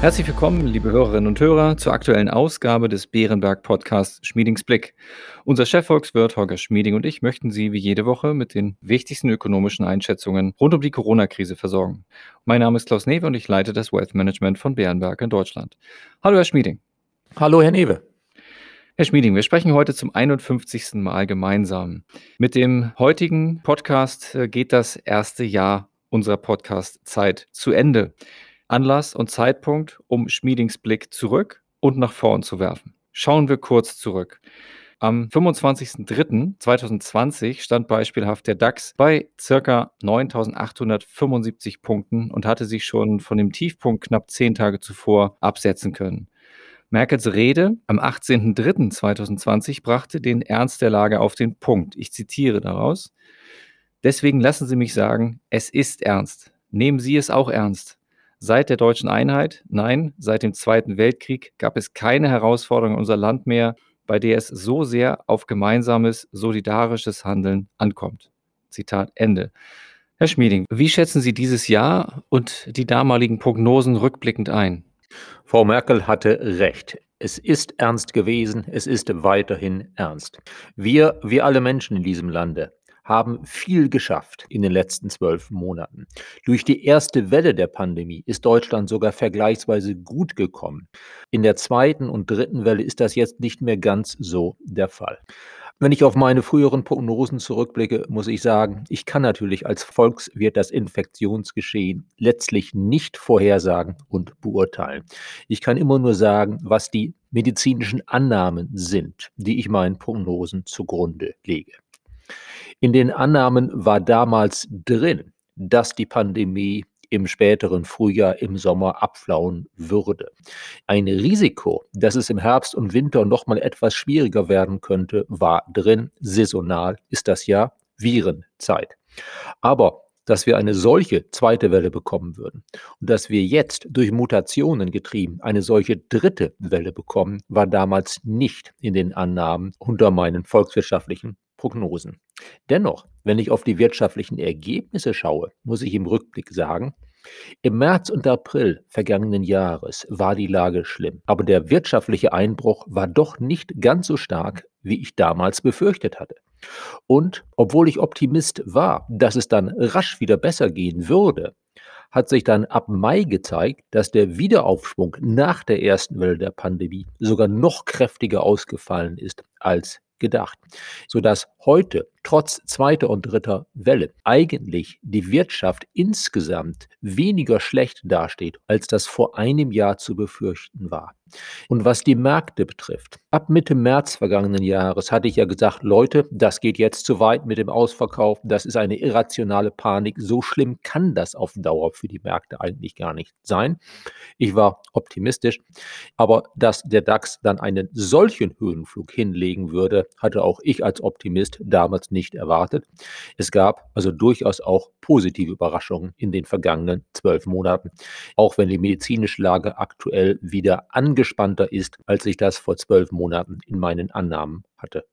Herzlich willkommen, liebe Hörerinnen und Hörer, zur aktuellen Ausgabe des Bärenberg Podcasts Schmiedings Blick. Unser Chefvolkswirt Holger Schmieding und ich möchten Sie wie jede Woche mit den wichtigsten ökonomischen Einschätzungen rund um die Corona-Krise versorgen. Mein Name ist Klaus Newe und ich leite das Wealth Management von Bärenberg in Deutschland. Hallo, Herr Schmieding. Hallo, Herr Newe. Herr Schmieding, wir sprechen heute zum 51. Mal gemeinsam. Mit dem heutigen Podcast äh, geht das erste Jahr unserer Podcast-Zeit zu Ende. Anlass und Zeitpunkt, um Schmiedings Blick zurück und nach vorn zu werfen. Schauen wir kurz zurück. Am 25.03.2020 stand beispielhaft der DAX bei ca. 9.875 Punkten und hatte sich schon von dem Tiefpunkt knapp zehn Tage zuvor absetzen können. Merkels Rede am 18.03.2020 brachte den Ernst der Lage auf den Punkt. Ich zitiere daraus. Deswegen lassen Sie mich sagen, es ist ernst. Nehmen Sie es auch ernst. Seit der deutschen Einheit, nein, seit dem Zweiten Weltkrieg gab es keine Herausforderung in unser Land mehr, bei der es so sehr auf gemeinsames, solidarisches Handeln ankommt. Zitat Ende. Herr Schmieding, wie schätzen Sie dieses Jahr und die damaligen Prognosen rückblickend ein? Frau Merkel hatte recht. Es ist ernst gewesen, es ist weiterhin ernst. Wir, wir alle Menschen in diesem Lande haben viel geschafft in den letzten zwölf Monaten. Durch die erste Welle der Pandemie ist Deutschland sogar vergleichsweise gut gekommen. In der zweiten und dritten Welle ist das jetzt nicht mehr ganz so der Fall. Wenn ich auf meine früheren Prognosen zurückblicke, muss ich sagen, ich kann natürlich als Volkswirt das Infektionsgeschehen letztlich nicht vorhersagen und beurteilen. Ich kann immer nur sagen, was die medizinischen Annahmen sind, die ich meinen Prognosen zugrunde lege. In den Annahmen war damals drin, dass die Pandemie im späteren Frühjahr, im Sommer abflauen würde. Ein Risiko, dass es im Herbst und Winter noch mal etwas schwieriger werden könnte, war drin. Saisonal ist das ja Virenzeit. Aber dass wir eine solche zweite Welle bekommen würden und dass wir jetzt durch Mutationen getrieben eine solche dritte Welle bekommen, war damals nicht in den Annahmen unter meinen volkswirtschaftlichen Prognosen. Dennoch, wenn ich auf die wirtschaftlichen Ergebnisse schaue, muss ich im Rückblick sagen, im März und April vergangenen Jahres war die Lage schlimm, aber der wirtschaftliche Einbruch war doch nicht ganz so stark, wie ich damals befürchtet hatte. Und obwohl ich Optimist war, dass es dann rasch wieder besser gehen würde, hat sich dann ab Mai gezeigt, dass der Wiederaufschwung nach der ersten Welle der Pandemie sogar noch kräftiger ausgefallen ist als gedacht, sodass heute trotz zweiter und dritter Welle eigentlich die Wirtschaft insgesamt weniger schlecht dasteht, als das vor einem Jahr zu befürchten war. Und was die Märkte betrifft, ab Mitte März vergangenen Jahres hatte ich ja gesagt, Leute, das geht jetzt zu weit mit dem Ausverkauf, das ist eine irrationale Panik, so schlimm kann das auf Dauer für die Märkte eigentlich gar nicht sein. Ich war optimistisch, aber dass der DAX dann einen solchen Höhenflug hinlegen würde, hatte auch ich als Optimist damals nicht erwartet. Es gab also durchaus auch positive Überraschungen in den vergangenen zwölf Monaten, auch wenn die medizinische Lage aktuell wieder angespannter ist, als ich das vor zwölf Monaten in meinen Annahmen hatte.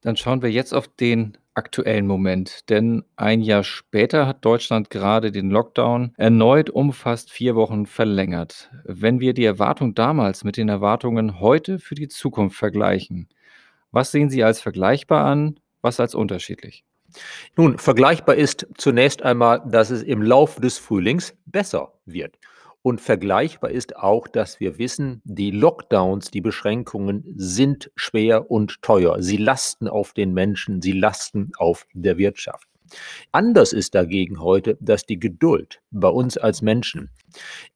Dann schauen wir jetzt auf den aktuellen Moment, denn ein Jahr später hat Deutschland gerade den Lockdown erneut um fast vier Wochen verlängert. Wenn wir die Erwartung damals mit den Erwartungen heute für die Zukunft vergleichen, was sehen Sie als vergleichbar an, was als unterschiedlich? Nun, vergleichbar ist zunächst einmal, dass es im Laufe des Frühlings besser wird. Und vergleichbar ist auch, dass wir wissen, die Lockdowns, die Beschränkungen sind schwer und teuer. Sie lasten auf den Menschen, sie lasten auf der Wirtschaft. Anders ist dagegen heute, dass die Geduld bei uns als Menschen,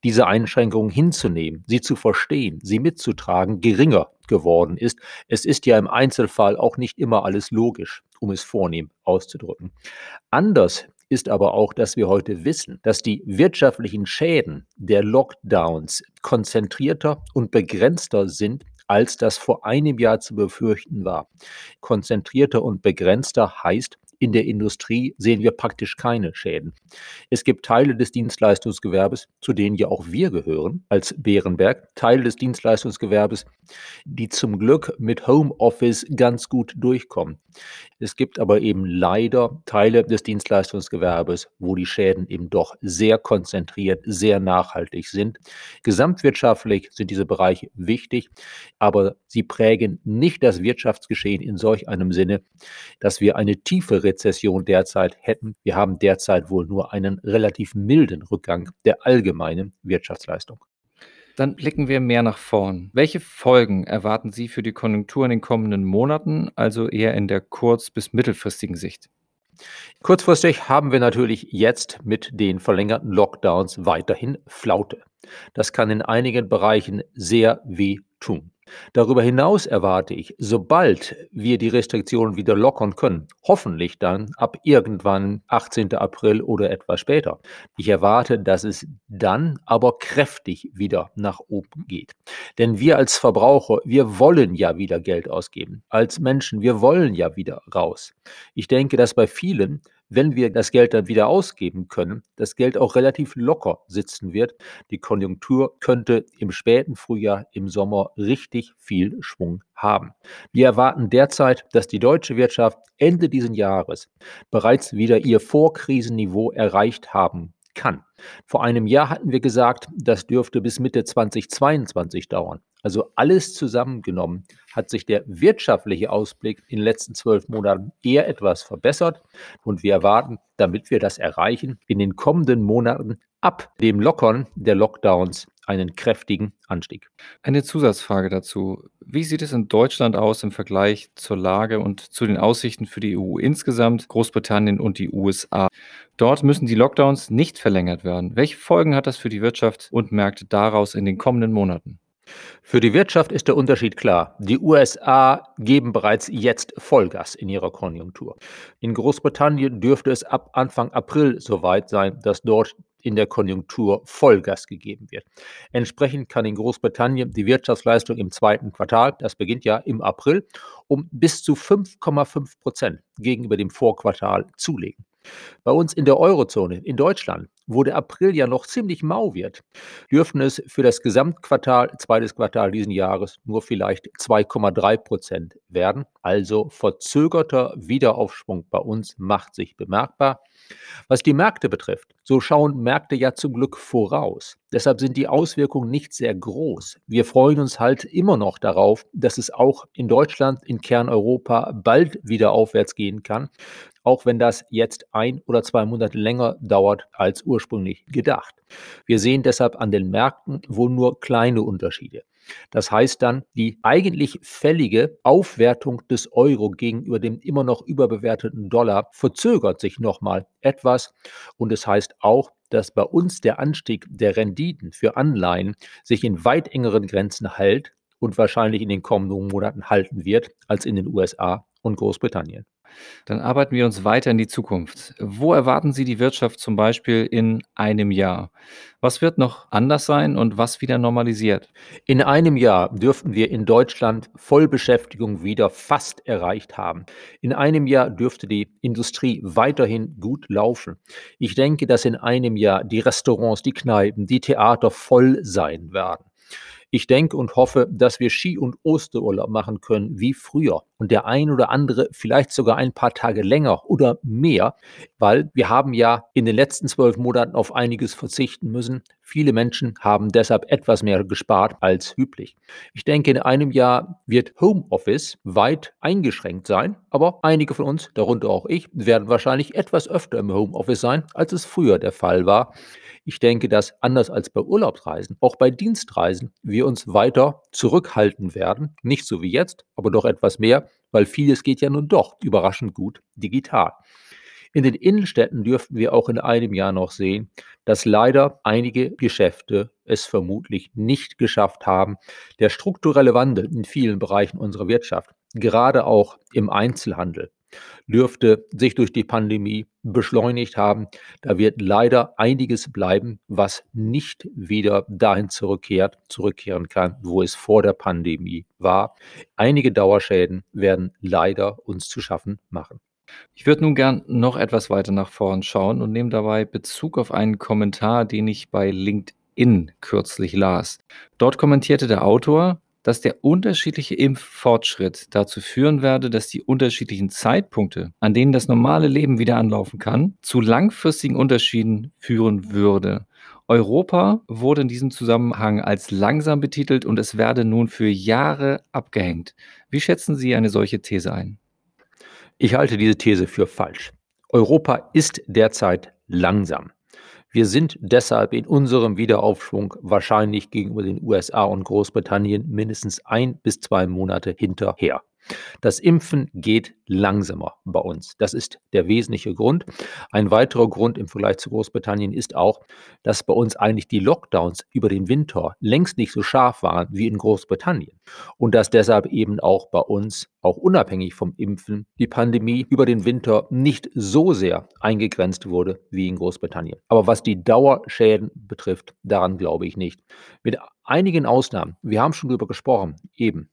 diese Einschränkungen hinzunehmen, sie zu verstehen, sie mitzutragen, geringer geworden ist. Es ist ja im Einzelfall auch nicht immer alles logisch, um es vornehm auszudrücken. Anders ist aber auch, dass wir heute wissen, dass die wirtschaftlichen Schäden der Lockdowns konzentrierter und begrenzter sind als das vor einem Jahr zu befürchten war. Konzentrierter und begrenzter heißt, In der Industrie sehen wir praktisch keine Schäden. Es gibt Teile des Dienstleistungsgewerbes, zu denen ja auch wir gehören, als Bärenberg, Teile des Dienstleistungsgewerbes, die zum Glück mit Homeoffice ganz gut durchkommen. Es gibt aber eben leider Teile des Dienstleistungsgewerbes, wo die Schäden eben doch sehr konzentriert, sehr nachhaltig sind. Gesamtwirtschaftlich sind diese Bereiche wichtig, aber sie prägen nicht das Wirtschaftsgeschehen in solch einem Sinne, dass wir eine tiefe Rezession derzeit hätten. Wir haben derzeit wohl nur einen relativ milden Rückgang der allgemeinen Wirtschaftsleistung. Dann blicken wir mehr nach vorn. Welche Folgen erwarten Sie für die Konjunktur in den kommenden Monaten, also eher in der kurz- bis mittelfristigen Sicht? Kurzfristig haben wir natürlich jetzt mit den verlängerten Lockdowns weiterhin Flaute. Das kann in einigen Bereichen sehr weh tun. Darüber hinaus erwarte ich, sobald wir die Restriktionen wieder lockern können, hoffentlich dann ab irgendwann 18. April oder etwas später, ich erwarte, dass es dann aber kräftig wieder nach oben geht. Denn wir als Verbraucher, wir wollen ja wieder Geld ausgeben. Als Menschen, wir wollen ja wieder raus. Ich denke, dass bei vielen wenn wir das Geld dann wieder ausgeben können, das Geld auch relativ locker sitzen wird. Die Konjunktur könnte im späten Frühjahr, im Sommer richtig viel Schwung haben. Wir erwarten derzeit, dass die deutsche Wirtschaft Ende dieses Jahres bereits wieder ihr Vorkrisenniveau erreicht haben kann. Vor einem Jahr hatten wir gesagt, das dürfte bis Mitte 2022 dauern. Also alles zusammengenommen hat sich der wirtschaftliche Ausblick in den letzten zwölf Monaten eher etwas verbessert. Und wir erwarten, damit wir das erreichen, in den kommenden Monaten ab dem Lockern der Lockdowns einen kräftigen Anstieg. Eine Zusatzfrage dazu. Wie sieht es in Deutschland aus im Vergleich zur Lage und zu den Aussichten für die EU insgesamt, Großbritannien und die USA? Dort müssen die Lockdowns nicht verlängert werden. Welche Folgen hat das für die Wirtschaft und Märkte daraus in den kommenden Monaten? Für die Wirtschaft ist der Unterschied klar. Die USA geben bereits jetzt Vollgas in ihrer Konjunktur. In Großbritannien dürfte es ab Anfang April soweit sein, dass dort in der Konjunktur Vollgas gegeben wird. Entsprechend kann in Großbritannien die Wirtschaftsleistung im zweiten Quartal, das beginnt ja im April, um bis zu 5,5 Prozent gegenüber dem Vorquartal zulegen. Bei uns in der Eurozone, in Deutschland, wo der April ja noch ziemlich mau wird, dürften es für das Gesamtquartal, zweites Quartal diesen Jahres, nur vielleicht 2,3 Prozent werden. Also verzögerter Wiederaufschwung bei uns macht sich bemerkbar. Was die Märkte betrifft, so schauen Märkte ja zum Glück voraus. Deshalb sind die Auswirkungen nicht sehr groß. Wir freuen uns halt immer noch darauf, dass es auch in Deutschland, in Kerneuropa bald wieder aufwärts gehen kann, auch wenn das jetzt ein oder zwei Monate länger dauert als ursprünglich gedacht. Wir sehen deshalb an den Märkten wohl nur kleine Unterschiede. Das heißt dann, die eigentlich fällige Aufwertung des Euro gegenüber dem immer noch überbewerteten Dollar verzögert sich nochmal etwas. Und es das heißt auch, dass bei uns der Anstieg der Renditen für Anleihen sich in weit engeren Grenzen hält und wahrscheinlich in den kommenden Monaten halten wird als in den USA und Großbritannien. Dann arbeiten wir uns weiter in die Zukunft. Wo erwarten Sie die Wirtschaft zum Beispiel in einem Jahr? Was wird noch anders sein und was wieder normalisiert? In einem Jahr dürften wir in Deutschland Vollbeschäftigung wieder fast erreicht haben. In einem Jahr dürfte die Industrie weiterhin gut laufen. Ich denke, dass in einem Jahr die Restaurants, die Kneipen, die Theater voll sein werden. Ich denke und hoffe, dass wir Ski- und Osterurlaub machen können wie früher und der ein oder andere vielleicht sogar ein paar Tage länger oder mehr, weil wir haben ja in den letzten zwölf Monaten auf einiges verzichten müssen. Viele Menschen haben deshalb etwas mehr gespart als üblich. Ich denke, in einem Jahr wird Homeoffice weit eingeschränkt sein, aber einige von uns, darunter auch ich, werden wahrscheinlich etwas öfter im Homeoffice sein, als es früher der Fall war. Ich denke, dass anders als bei Urlaubsreisen, auch bei Dienstreisen wir uns weiter zurückhalten werden. Nicht so wie jetzt, aber doch etwas mehr, weil vieles geht ja nun doch überraschend gut digital. In den Innenstädten dürften wir auch in einem Jahr noch sehen, dass leider einige Geschäfte es vermutlich nicht geschafft haben, der strukturelle Wandel in vielen Bereichen unserer Wirtschaft, gerade auch im Einzelhandel, dürfte sich durch die Pandemie beschleunigt haben. Da wird leider einiges bleiben, was nicht wieder dahin zurückkehrt, zurückkehren kann, wo es vor der Pandemie war. Einige Dauerschäden werden leider uns zu schaffen machen. Ich würde nun gern noch etwas weiter nach vorn schauen und nehme dabei Bezug auf einen Kommentar, den ich bei LinkedIn kürzlich las. Dort kommentierte der Autor, dass der unterschiedliche Impffortschritt dazu führen werde, dass die unterschiedlichen Zeitpunkte, an denen das normale Leben wieder anlaufen kann, zu langfristigen Unterschieden führen würde. Europa wurde in diesem Zusammenhang als langsam betitelt und es werde nun für Jahre abgehängt. Wie schätzen Sie eine solche These ein? Ich halte diese These für falsch. Europa ist derzeit langsam. Wir sind deshalb in unserem Wiederaufschwung wahrscheinlich gegenüber den USA und Großbritannien mindestens ein bis zwei Monate hinterher. Das Impfen geht langsamer bei uns. Das ist der wesentliche Grund. Ein weiterer Grund im Vergleich zu Großbritannien ist auch, dass bei uns eigentlich die Lockdowns über den Winter längst nicht so scharf waren wie in Großbritannien. Und dass deshalb eben auch bei uns, auch unabhängig vom Impfen, die Pandemie über den Winter nicht so sehr eingegrenzt wurde wie in Großbritannien. Aber was die Dauerschäden betrifft, daran glaube ich nicht. Mit einigen Ausnahmen, wir haben schon darüber gesprochen, eben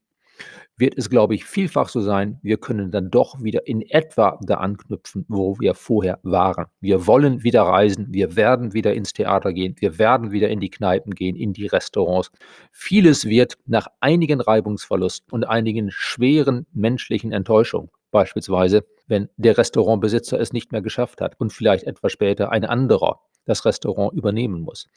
wird es, glaube ich, vielfach so sein, wir können dann doch wieder in etwa da anknüpfen, wo wir vorher waren. Wir wollen wieder reisen, wir werden wieder ins Theater gehen, wir werden wieder in die Kneipen gehen, in die Restaurants. Vieles wird nach einigen Reibungsverlusten und einigen schweren menschlichen Enttäuschungen, beispielsweise wenn der Restaurantbesitzer es nicht mehr geschafft hat und vielleicht etwas später ein anderer das Restaurant übernehmen muss.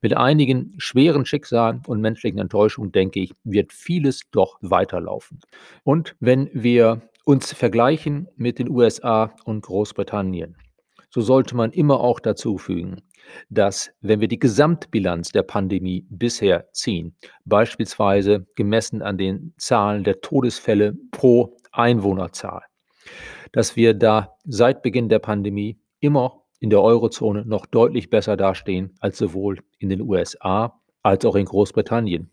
Mit einigen schweren Schicksalen und menschlichen Enttäuschungen, denke ich, wird vieles doch weiterlaufen. Und wenn wir uns vergleichen mit den USA und Großbritannien, so sollte man immer auch dazu fügen, dass wenn wir die Gesamtbilanz der Pandemie bisher ziehen, beispielsweise gemessen an den Zahlen der Todesfälle pro Einwohnerzahl, dass wir da seit Beginn der Pandemie immer in der Eurozone noch deutlich besser dastehen als sowohl in den USA als auch in Großbritannien.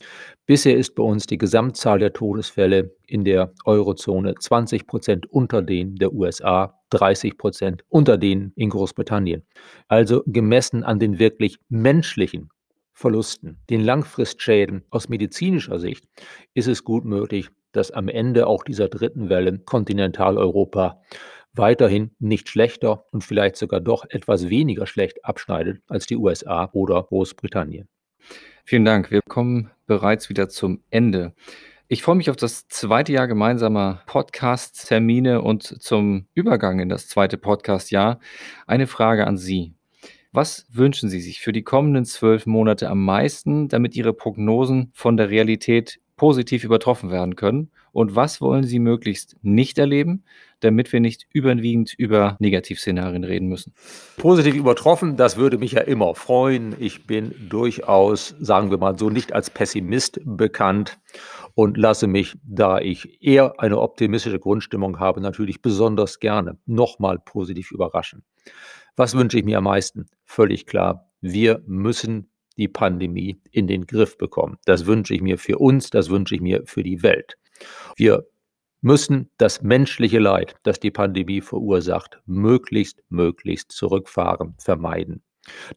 Bisher ist bei uns die Gesamtzahl der Todesfälle in der Eurozone 20 Prozent unter denen der USA, 30 Prozent unter denen in Großbritannien. Also gemessen an den wirklich menschlichen Verlusten, den Langfristschäden aus medizinischer Sicht, ist es gut möglich, dass am Ende auch dieser dritten Welle Kontinentaleuropa weiterhin nicht schlechter und vielleicht sogar doch etwas weniger schlecht abschneidet als die USA oder Großbritannien. Vielen Dank. Wir kommen bereits wieder zum Ende. Ich freue mich auf das zweite Jahr gemeinsamer Podcast-Termine und zum Übergang in das zweite Podcast-Jahr eine Frage an Sie. Was wünschen Sie sich für die kommenden zwölf Monate am meisten, damit Ihre Prognosen von der Realität positiv übertroffen werden können? Und was wollen Sie möglichst nicht erleben, damit wir nicht überwiegend über Negativszenarien reden müssen? Positiv übertroffen, das würde mich ja immer freuen. Ich bin durchaus, sagen wir mal so, nicht als Pessimist bekannt und lasse mich, da ich eher eine optimistische Grundstimmung habe, natürlich besonders gerne nochmal positiv überraschen. Was wünsche ich mir am meisten? Völlig klar, wir müssen die Pandemie in den Griff bekommen. Das wünsche ich mir für uns, das wünsche ich mir für die Welt. Wir müssen das menschliche Leid, das die Pandemie verursacht, möglichst, möglichst zurückfahren, vermeiden.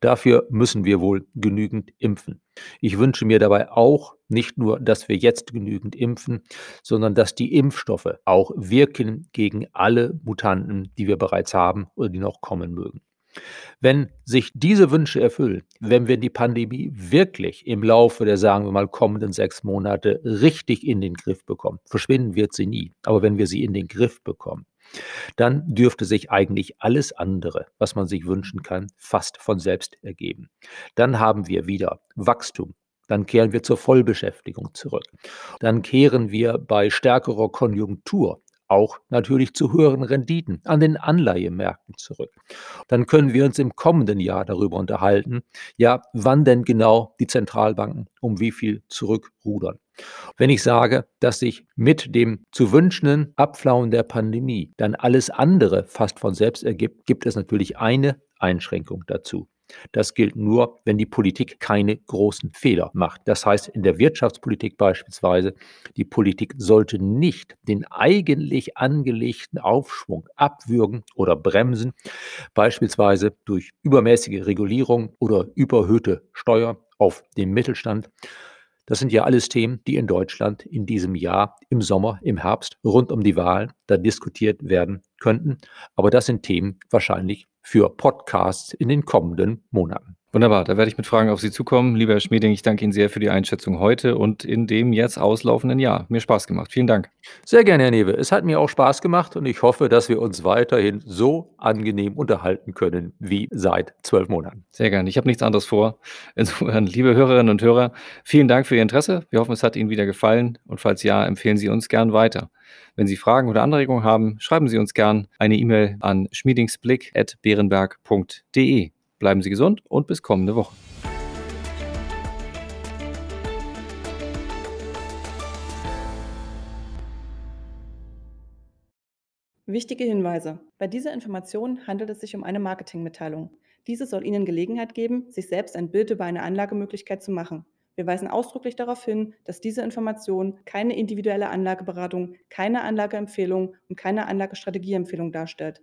Dafür müssen wir wohl genügend impfen. Ich wünsche mir dabei auch nicht nur, dass wir jetzt genügend impfen, sondern dass die Impfstoffe auch wirken gegen alle Mutanten, die wir bereits haben oder die noch kommen mögen. Wenn sich diese Wünsche erfüllen, wenn wir die Pandemie wirklich im Laufe der, sagen wir mal, kommenden sechs Monate richtig in den Griff bekommen, verschwinden wird sie nie, aber wenn wir sie in den Griff bekommen, dann dürfte sich eigentlich alles andere, was man sich wünschen kann, fast von selbst ergeben. Dann haben wir wieder Wachstum, dann kehren wir zur Vollbeschäftigung zurück. Dann kehren wir bei stärkerer Konjunktur auch natürlich zu höheren Renditen an den Anleihemärkten zurück. Dann können wir uns im kommenden Jahr darüber unterhalten, ja, wann denn genau die Zentralbanken um wie viel zurückrudern. Wenn ich sage, dass sich mit dem zu wünschenden Abflauen der Pandemie dann alles andere fast von selbst ergibt, gibt es natürlich eine Einschränkung dazu. Das gilt nur, wenn die Politik keine großen Fehler macht. Das heißt, in der Wirtschaftspolitik beispielsweise, die Politik sollte nicht den eigentlich angelegten Aufschwung abwürgen oder bremsen, beispielsweise durch übermäßige Regulierung oder überhöhte Steuer auf den Mittelstand. Das sind ja alles Themen, die in Deutschland in diesem Jahr, im Sommer, im Herbst, rund um die Wahlen, da diskutiert werden könnten. Aber das sind Themen wahrscheinlich für Podcasts in den kommenden Monaten. Wunderbar, da werde ich mit Fragen auf Sie zukommen. Lieber Herr Schmieding, ich danke Ihnen sehr für die Einschätzung heute und in dem jetzt auslaufenden Jahr. Mir Spaß gemacht. Vielen Dank. Sehr gerne, Herr Newe. Es hat mir auch Spaß gemacht und ich hoffe, dass wir uns weiterhin so angenehm unterhalten können wie seit zwölf Monaten. Sehr gerne. Ich habe nichts anderes vor. Insofern, liebe Hörerinnen und Hörer, vielen Dank für Ihr Interesse. Wir hoffen, es hat Ihnen wieder gefallen und falls ja, empfehlen Sie uns gern weiter. Wenn Sie Fragen oder Anregungen haben, schreiben Sie uns gern eine E-Mail an schmiedingsblick.beerenberg.de. Bleiben Sie gesund und bis kommende Woche. Wichtige Hinweise. Bei dieser Information handelt es sich um eine Marketingmitteilung. Diese soll Ihnen Gelegenheit geben, sich selbst ein Bild über eine Anlagemöglichkeit zu machen. Wir weisen ausdrücklich darauf hin, dass diese Information keine individuelle Anlageberatung, keine Anlageempfehlung und keine Anlagestrategieempfehlung darstellt.